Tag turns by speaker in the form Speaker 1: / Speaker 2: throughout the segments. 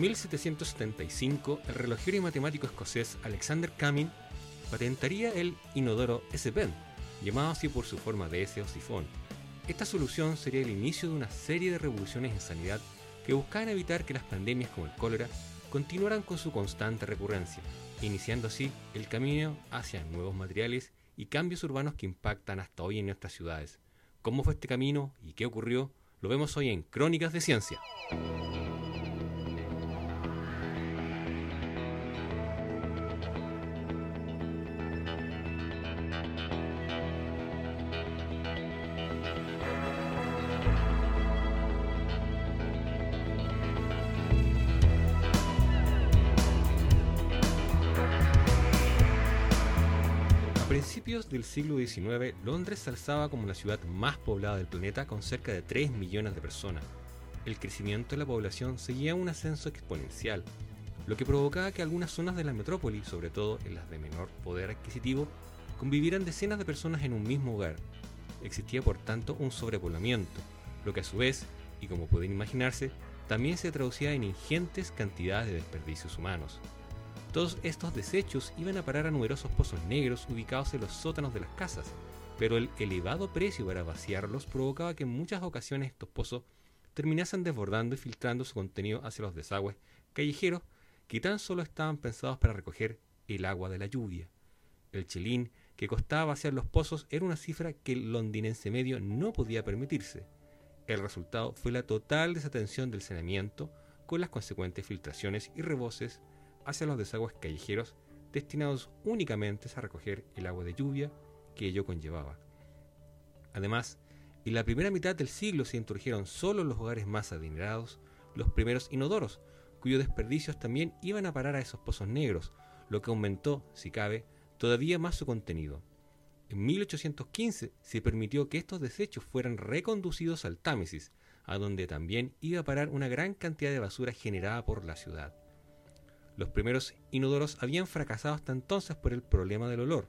Speaker 1: En 1775, el relojero y matemático escocés Alexander Cumming patentaría el inodoro S-Pen, llamado así por su forma de S o sifón. Esta solución sería el inicio de una serie de revoluciones en sanidad que buscaban evitar que las pandemias como el cólera continuaran con su constante recurrencia, iniciando así el camino hacia nuevos materiales y cambios urbanos que impactan hasta hoy en nuestras ciudades. ¿Cómo fue este camino y qué ocurrió? Lo vemos hoy en Crónicas de Ciencia. Del siglo XIX, Londres se alzaba como la ciudad más poblada del planeta con cerca de 3 millones de personas. El crecimiento de la población seguía un ascenso exponencial, lo que provocaba que algunas zonas de la metrópoli, sobre todo en las de menor poder adquisitivo, convivieran decenas de personas en un mismo hogar. Existía por tanto un sobrepoblamiento, lo que a su vez, y como pueden imaginarse, también se traducía en ingentes cantidades de desperdicios humanos. Todos estos desechos iban a parar a numerosos pozos negros ubicados en los sótanos de las casas, pero el elevado precio para vaciarlos provocaba que en muchas ocasiones estos pozos terminasen desbordando y filtrando su contenido hacia los desagües callejeros que tan solo estaban pensados para recoger el agua de la lluvia. El chelín que costaba vaciar los pozos era una cifra que el londinense medio no podía permitirse. El resultado fue la total desatención del saneamiento, con las consecuentes filtraciones y reboses hacia los desagües callejeros destinados únicamente a recoger el agua de lluvia que ello conllevaba. Además, en la primera mitad del siglo se introdujeron solo los hogares más adinerados los primeros inodoros, cuyos desperdicios también iban a parar a esos pozos negros, lo que aumentó, si cabe, todavía más su contenido. En 1815 se permitió que estos desechos fueran reconducidos al Támesis, a donde también iba a parar una gran cantidad de basura generada por la ciudad. Los primeros inodoros habían fracasado hasta entonces por el problema del olor.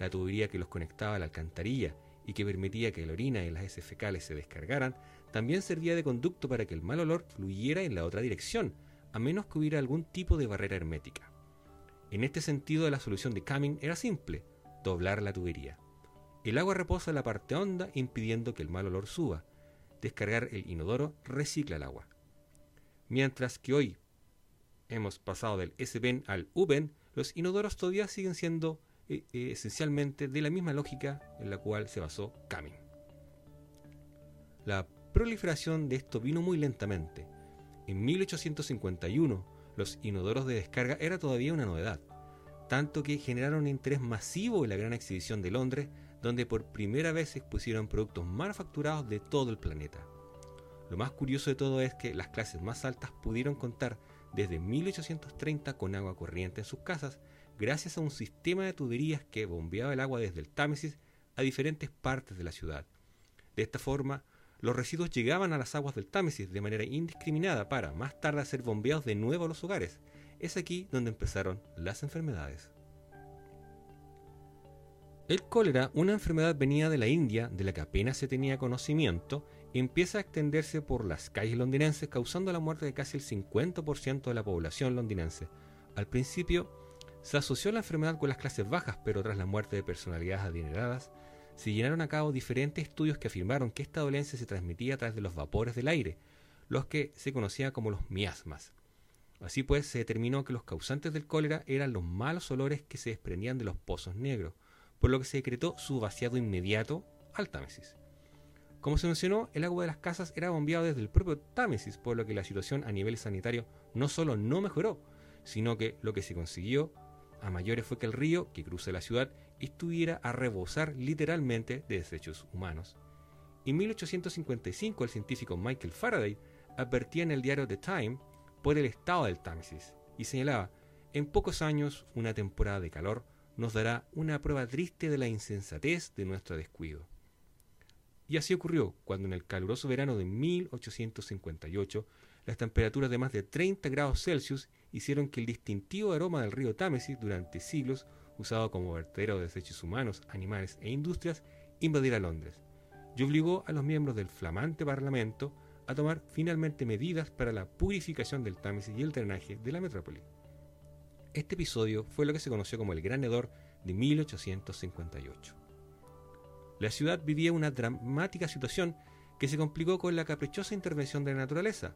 Speaker 1: La tubería que los conectaba a la alcantarilla y que permitía que la orina y las heces fecales se descargaran, también servía de conducto para que el mal olor fluyera en la otra dirección, a menos que hubiera algún tipo de barrera hermética. En este sentido, la solución de Cumming era simple, doblar la tubería. El agua reposa en la parte honda impidiendo que el mal olor suba. Descargar el inodoro recicla el agua. Mientras que hoy hemos pasado del S-Ben al U-Ben, los inodoros todavía siguen siendo eh, eh, esencialmente de la misma lógica en la cual se basó Cumming. La proliferación de esto vino muy lentamente. En 1851, los inodoros de descarga era todavía una novedad, tanto que generaron un interés masivo en la gran exhibición de Londres, donde por primera vez expusieron productos manufacturados de todo el planeta. Lo más curioso de todo es que las clases más altas pudieron contar desde 1830 con agua corriente en sus casas, gracias a un sistema de tuberías que bombeaba el agua desde el Támesis a diferentes partes de la ciudad. De esta forma, los residuos llegaban a las aguas del Támesis de manera indiscriminada para, más tarde, ser bombeados de nuevo a los hogares. Es aquí donde empezaron las enfermedades. El cólera, una enfermedad venida de la India de la que apenas se tenía conocimiento, empieza a extenderse por las calles londinenses, causando la muerte de casi el 50% de la población londinense. Al principio, se asoció la enfermedad con las clases bajas, pero tras la muerte de personalidades adineradas, se llenaron a cabo diferentes estudios que afirmaron que esta dolencia se transmitía a través de los vapores del aire, los que se conocían como los miasmas. Así pues, se determinó que los causantes del cólera eran los malos olores que se desprendían de los pozos negros, por lo que se decretó su vaciado inmediato al Támesis. Como se mencionó, el agua de las casas era bombeado desde el propio Támesis, por lo que la situación a nivel sanitario no solo no mejoró, sino que lo que se consiguió a mayores fue que el río que cruza la ciudad estuviera a rebosar literalmente de desechos humanos. En 1855 el científico Michael Faraday advertía en el diario The Time por el estado del Támesis y señalaba, en pocos años una temporada de calor nos dará una prueba triste de la insensatez de nuestro descuido. Y así ocurrió cuando en el caluroso verano de 1858 las temperaturas de más de 30 grados Celsius hicieron que el distintivo aroma del río Támesis durante siglos, usado como vertedero de desechos humanos, animales e industrias, invadiera Londres y obligó a los miembros del flamante Parlamento a tomar finalmente medidas para la purificación del Támesis y el drenaje de la metrópoli. Este episodio fue lo que se conoció como el Gran Hedor de 1858. La ciudad vivía una dramática situación que se complicó con la caprichosa intervención de la naturaleza.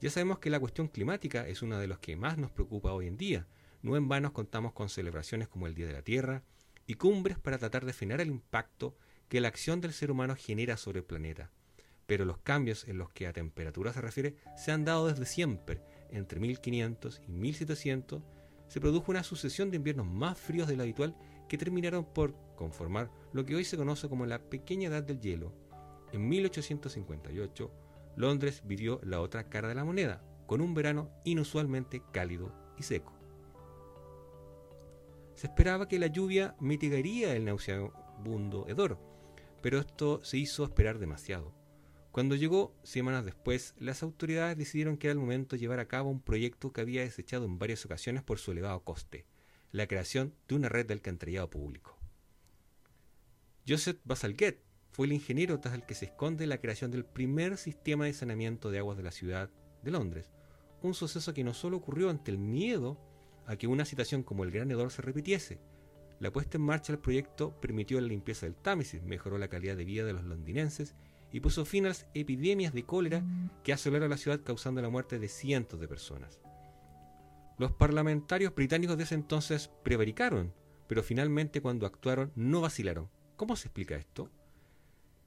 Speaker 1: Ya sabemos que la cuestión climática es una de los que más nos preocupa hoy en día. No en vano contamos con celebraciones como el Día de la Tierra y cumbres para tratar de frenar el impacto que la acción del ser humano genera sobre el planeta. Pero los cambios en los que a temperatura se refiere se han dado desde siempre. Entre 1500 y 1700 se produjo una sucesión de inviernos más fríos de lo habitual que terminaron por conformar lo que hoy se conoce como la pequeña edad del hielo. En 1858, Londres vivió la otra cara de la moneda, con un verano inusualmente cálido y seco. Se esperaba que la lluvia mitigaría el nauseabundo hedor, pero esto se hizo esperar demasiado. Cuando llegó, semanas después, las autoridades decidieron que era el momento de llevar a cabo un proyecto que había desechado en varias ocasiones por su elevado coste, la creación de una red de alcantarillado público. Joseph Basalguet fue el ingeniero tras el que se esconde la creación del primer sistema de saneamiento de aguas de la ciudad de Londres, un suceso que no solo ocurrió ante el miedo a que una situación como el Gran Hedor se repitiese, la puesta en marcha del proyecto permitió la limpieza del Támesis, mejoró la calidad de vida de los londinenses y puso fin a las epidemias de cólera que asolaron la ciudad causando la muerte de cientos de personas. Los parlamentarios británicos de ese entonces prevaricaron, pero finalmente cuando actuaron no vacilaron. ¿Cómo se explica esto?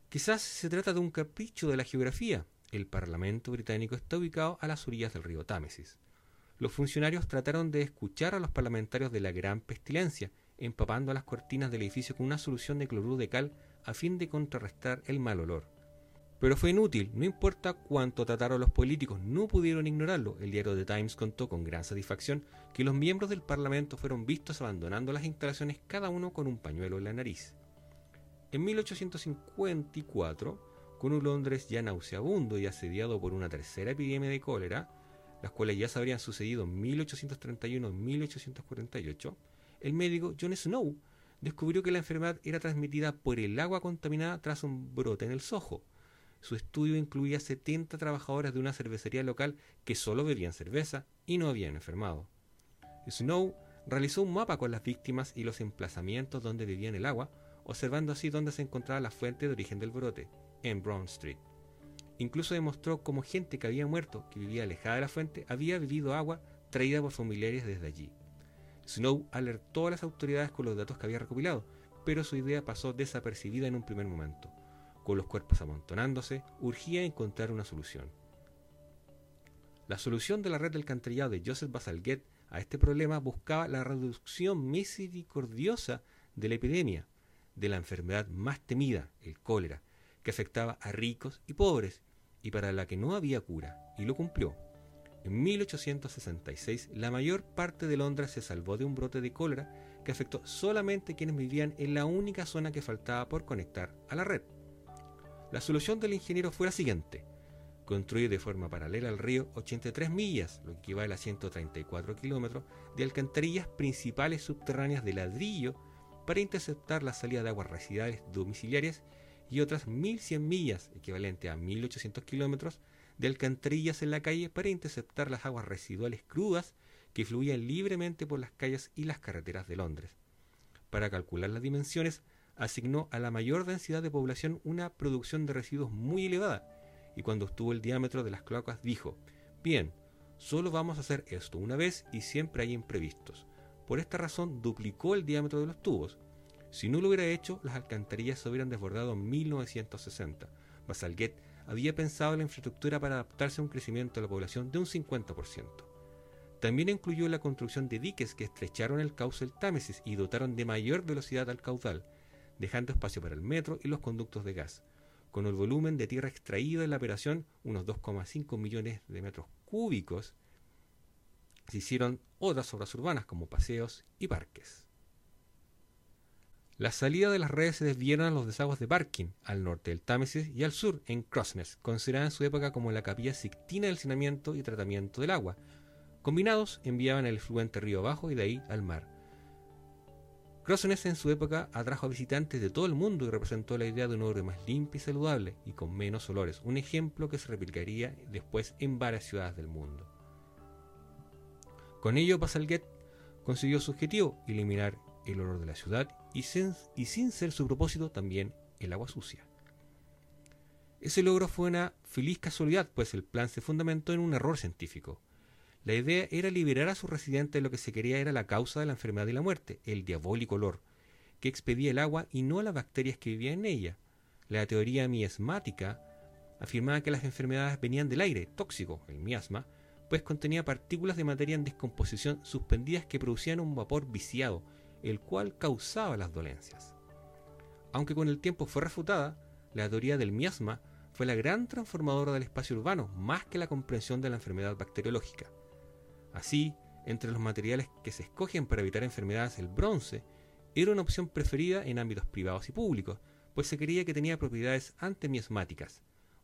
Speaker 1: Quizás se trata de un capricho de la geografía. El Parlamento británico está ubicado a las orillas del río Támesis. Los funcionarios trataron de escuchar a los parlamentarios de la gran pestilencia, empapando las cortinas del edificio con una solución de cloruro de cal a fin de contrarrestar el mal olor. Pero fue inútil, no importa cuánto trataron los políticos, no pudieron ignorarlo. El diario The Times contó con gran satisfacción que los miembros del Parlamento fueron vistos abandonando las instalaciones cada uno con un pañuelo en la nariz. En 1854, con un Londres ya nauseabundo y asediado por una tercera epidemia de cólera, las cuales ya se habrían sucedido en 1831 y 1848, el médico John Snow descubrió que la enfermedad era transmitida por el agua contaminada tras un brote en el Soho su estudio incluía 70 trabajadores de una cervecería local que solo bebían cerveza y no habían enfermado. Snow realizó un mapa con las víctimas y los emplazamientos donde vivían el agua, observando así dónde se encontraba la fuente de origen del brote, en Brown Street. Incluso demostró cómo gente que había muerto, que vivía alejada de la fuente, había bebido agua traída por familiares desde allí. Snow alertó a las autoridades con los datos que había recopilado, pero su idea pasó desapercibida en un primer momento con los cuerpos amontonándose, urgía encontrar una solución. La solución de la red del alcantarillado de Joseph Basalguet a este problema buscaba la reducción misericordiosa de la epidemia, de la enfermedad más temida, el cólera, que afectaba a ricos y pobres, y para la que no había cura, y lo cumplió. En 1866, la mayor parte de Londres se salvó de un brote de cólera que afectó solamente a quienes vivían en la única zona que faltaba por conectar a la red. La solución del ingeniero fue la siguiente. Construir de forma paralela al río 83 millas, lo que equivale a 134 kilómetros, de alcantarillas principales subterráneas de ladrillo para interceptar la salida de aguas residuales domiciliarias y otras 1.100 millas, equivalente a 1.800 kilómetros, de alcantarillas en la calle para interceptar las aguas residuales crudas que fluían libremente por las calles y las carreteras de Londres. Para calcular las dimensiones, asignó a la mayor densidad de población una producción de residuos muy elevada, y cuando estuvo el diámetro de las cloacas dijo, bien, solo vamos a hacer esto una vez y siempre hay imprevistos. Por esta razón duplicó el diámetro de los tubos. Si no lo hubiera hecho, las alcantarillas se hubieran desbordado en 1960. Basalguet había pensado en la infraestructura para adaptarse a un crecimiento de la población de un 50%. También incluyó la construcción de diques que estrecharon el cauce del Támesis y dotaron de mayor velocidad al caudal, dejando espacio para el metro y los conductos de gas, con el volumen de tierra extraído en la operación, unos 2,5 millones de metros cúbicos, se hicieron otras obras urbanas como paseos y parques. La salida de las redes se desviaron a los desagües de Barking, al norte del Támesis y al sur, en Crossness, considerada en su época como la capilla sixtina del saneamiento y tratamiento del agua. Combinados, enviaban el fluente río abajo y de ahí al mar Crossness en su época atrajo a visitantes de todo el mundo y representó la idea de un oro más limpio y saludable y con menos olores, un ejemplo que se replicaría después en varias ciudades del mundo. Con ello, Bazalgette consiguió su objetivo, eliminar el olor de la ciudad y sin, y sin ser su propósito también el agua sucia. Ese logro fue una feliz casualidad, pues el plan se fundamentó en un error científico. La idea era liberar a sus residentes de lo que se quería era la causa de la enfermedad y la muerte, el diabólico olor, que expedía el agua y no las bacterias que vivían en ella. La teoría miasmática afirmaba que las enfermedades venían del aire tóxico, el miasma, pues contenía partículas de materia en descomposición suspendidas que producían un vapor viciado, el cual causaba las dolencias. Aunque con el tiempo fue refutada, la teoría del miasma fue la gran transformadora del espacio urbano, más que la comprensión de la enfermedad bacteriológica. Así, entre los materiales que se escogen para evitar enfermedades, el bronce era una opción preferida en ámbitos privados y públicos, pues se creía que tenía propiedades antimiasmáticas.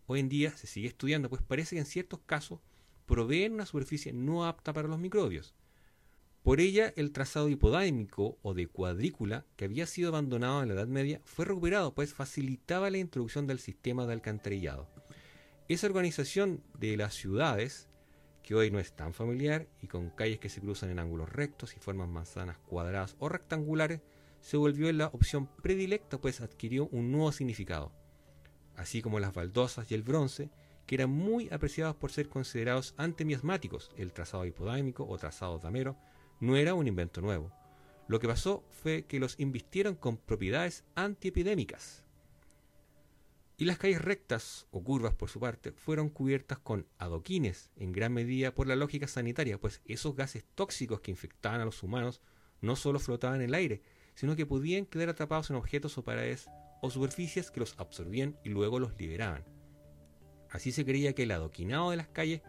Speaker 1: Hoy en día se sigue estudiando, pues parece que en ciertos casos proveen una superficie no apta para los microbios. Por ella, el trazado hipodámico o de cuadrícula, que había sido abandonado en la Edad Media, fue recuperado, pues facilitaba la introducción del sistema de alcantarillado. Esa organización de las ciudades, que hoy no es tan familiar y con calles que se cruzan en ángulos rectos y forman manzanas cuadradas o rectangulares, se volvió la opción predilecta, pues adquirió un nuevo significado. Así como las baldosas y el bronce, que eran muy apreciados por ser considerados antimiasmáticos. El trazado hipodámico o trazado damero no era un invento nuevo. Lo que pasó fue que los invistieron con propiedades antiepidémicas. Y las calles rectas o curvas, por su parte, fueron cubiertas con adoquines, en gran medida por la lógica sanitaria, pues esos gases tóxicos que infectaban a los humanos no solo flotaban en el aire, sino que podían quedar atrapados en objetos o paredes o superficies que los absorbían y luego los liberaban. Así se creía que el adoquinado de las calles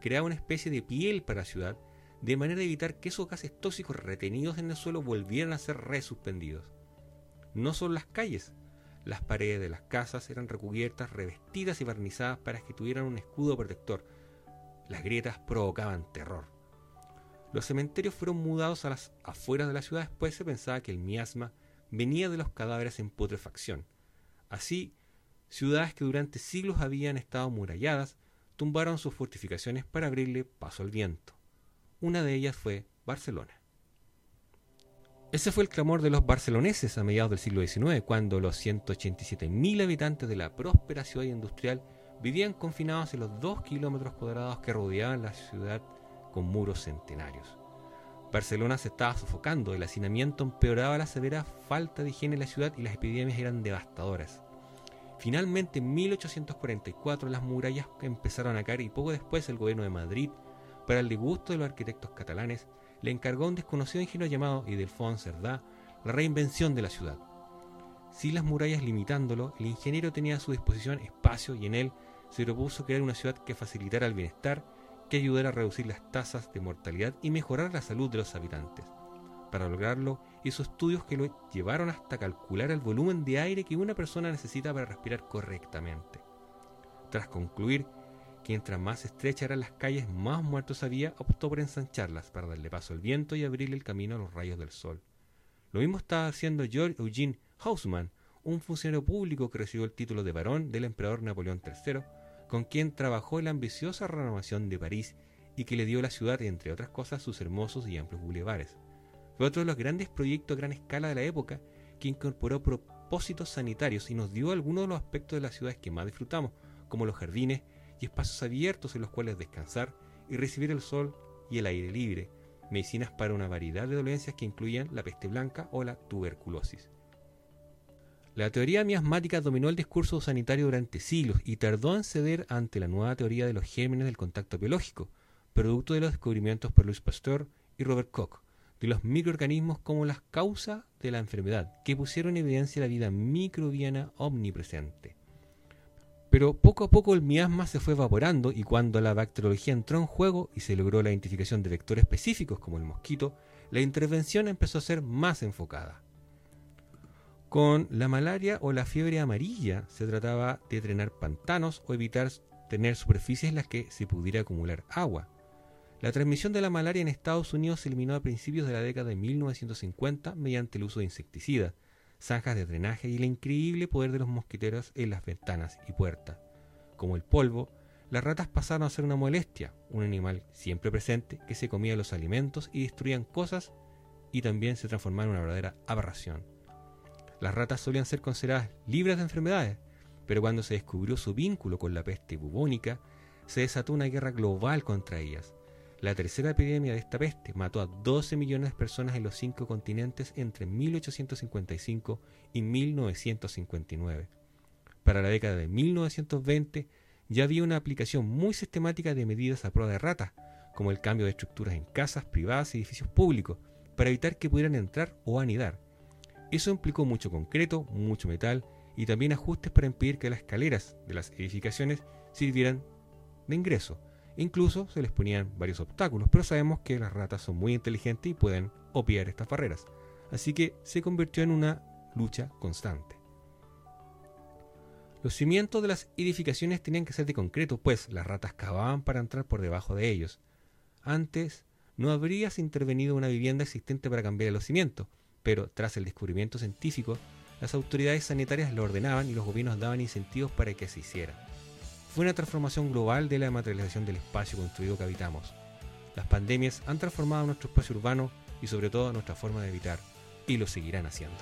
Speaker 1: creaba una especie de piel para la ciudad, de manera de evitar que esos gases tóxicos retenidos en el suelo volvieran a ser resuspendidos. No solo las calles, las paredes de las casas eran recubiertas, revestidas y barnizadas para que tuvieran un escudo protector. Las grietas provocaban terror. Los cementerios fueron mudados a las afueras de la ciudad, después se pensaba que el miasma venía de los cadáveres en putrefacción. Así, ciudades que durante siglos habían estado muralladas tumbaron sus fortificaciones para abrirle paso al viento. Una de ellas fue Barcelona. Ese fue el clamor de los barceloneses a mediados del siglo XIX, cuando los 187.000 habitantes de la próspera ciudad industrial vivían confinados en los dos kilómetros cuadrados que rodeaban la ciudad con muros centenarios. Barcelona se estaba sofocando, el hacinamiento empeoraba la severa falta de higiene en la ciudad y las epidemias eran devastadoras. Finalmente, en 1844, las murallas empezaron a caer y poco después el gobierno de Madrid, para el disgusto de los arquitectos catalanes, le encargó a un desconocido ingeniero llamado Idelfons Cerdá la reinvención de la ciudad. Sin las murallas limitándolo, el ingeniero tenía a su disposición espacio y en él se propuso crear una ciudad que facilitara el bienestar, que ayudara a reducir las tasas de mortalidad y mejorar la salud de los habitantes. Para lograrlo, hizo estudios que lo llevaron hasta calcular el volumen de aire que una persona necesita para respirar correctamente. Tras concluir que mientras más estrechas eran las calles, más muertos había, optó por ensancharlas para darle paso al viento y abrirle el camino a los rayos del sol. Lo mismo estaba haciendo George Eugene Haussmann, un funcionario público que recibió el título de barón del emperador Napoleón III, con quien trabajó en la ambiciosa renovación de París y que le dio a la ciudad, entre otras cosas, sus hermosos y amplios bulevares. Fue otro de los grandes proyectos a gran escala de la época que incorporó propósitos sanitarios y nos dio algunos de los aspectos de las ciudades que más disfrutamos, como los jardines y espacios abiertos en los cuales descansar y recibir el sol y el aire libre, medicinas para una variedad de dolencias que incluían la peste blanca o la tuberculosis. La teoría miasmática dominó el discurso sanitario durante siglos y tardó en ceder ante la nueva teoría de los gérmenes del contacto biológico, producto de los descubrimientos por Louis Pasteur y Robert Koch, de los microorganismos como las causas de la enfermedad, que pusieron en evidencia la vida microbiana omnipresente. Pero poco a poco el miasma se fue evaporando y cuando la bacteriología entró en juego y se logró la identificación de vectores específicos como el mosquito, la intervención empezó a ser más enfocada. Con la malaria o la fiebre amarilla se trataba de drenar pantanos o evitar tener superficies en las que se pudiera acumular agua. La transmisión de la malaria en Estados Unidos se eliminó a principios de la década de 1950 mediante el uso de insecticidas, zanjas de drenaje y el increíble poder de los mosquiteros en las ventanas y puertas. Como el polvo, las ratas pasaron a ser una molestia, un animal siempre presente que se comía los alimentos y destruían cosas y también se transformaron en una verdadera aberración. Las ratas solían ser consideradas libres de enfermedades, pero cuando se descubrió su vínculo con la peste bubónica, se desató una guerra global contra ellas. La tercera epidemia de esta peste mató a 12 millones de personas en los cinco continentes entre 1855 y 1959. Para la década de 1920 ya había una aplicación muy sistemática de medidas a prueba de ratas, como el cambio de estructuras en casas privadas y edificios públicos, para evitar que pudieran entrar o anidar. Eso implicó mucho concreto, mucho metal y también ajustes para impedir que las escaleras de las edificaciones sirvieran de ingreso. Incluso se les ponían varios obstáculos, pero sabemos que las ratas son muy inteligentes y pueden obviar estas barreras. Así que se convirtió en una lucha constante. Los cimientos de las edificaciones tenían que ser de concreto, pues las ratas cavaban para entrar por debajo de ellos. Antes no habrías intervenido una vivienda existente para cambiar los cimientos, pero tras el descubrimiento científico, las autoridades sanitarias lo ordenaban y los gobiernos daban incentivos para que se hiciera. Fue una transformación global de la materialización del espacio construido que habitamos. Las pandemias han transformado nuestro espacio urbano y sobre todo nuestra forma de habitar, y lo seguirán haciendo.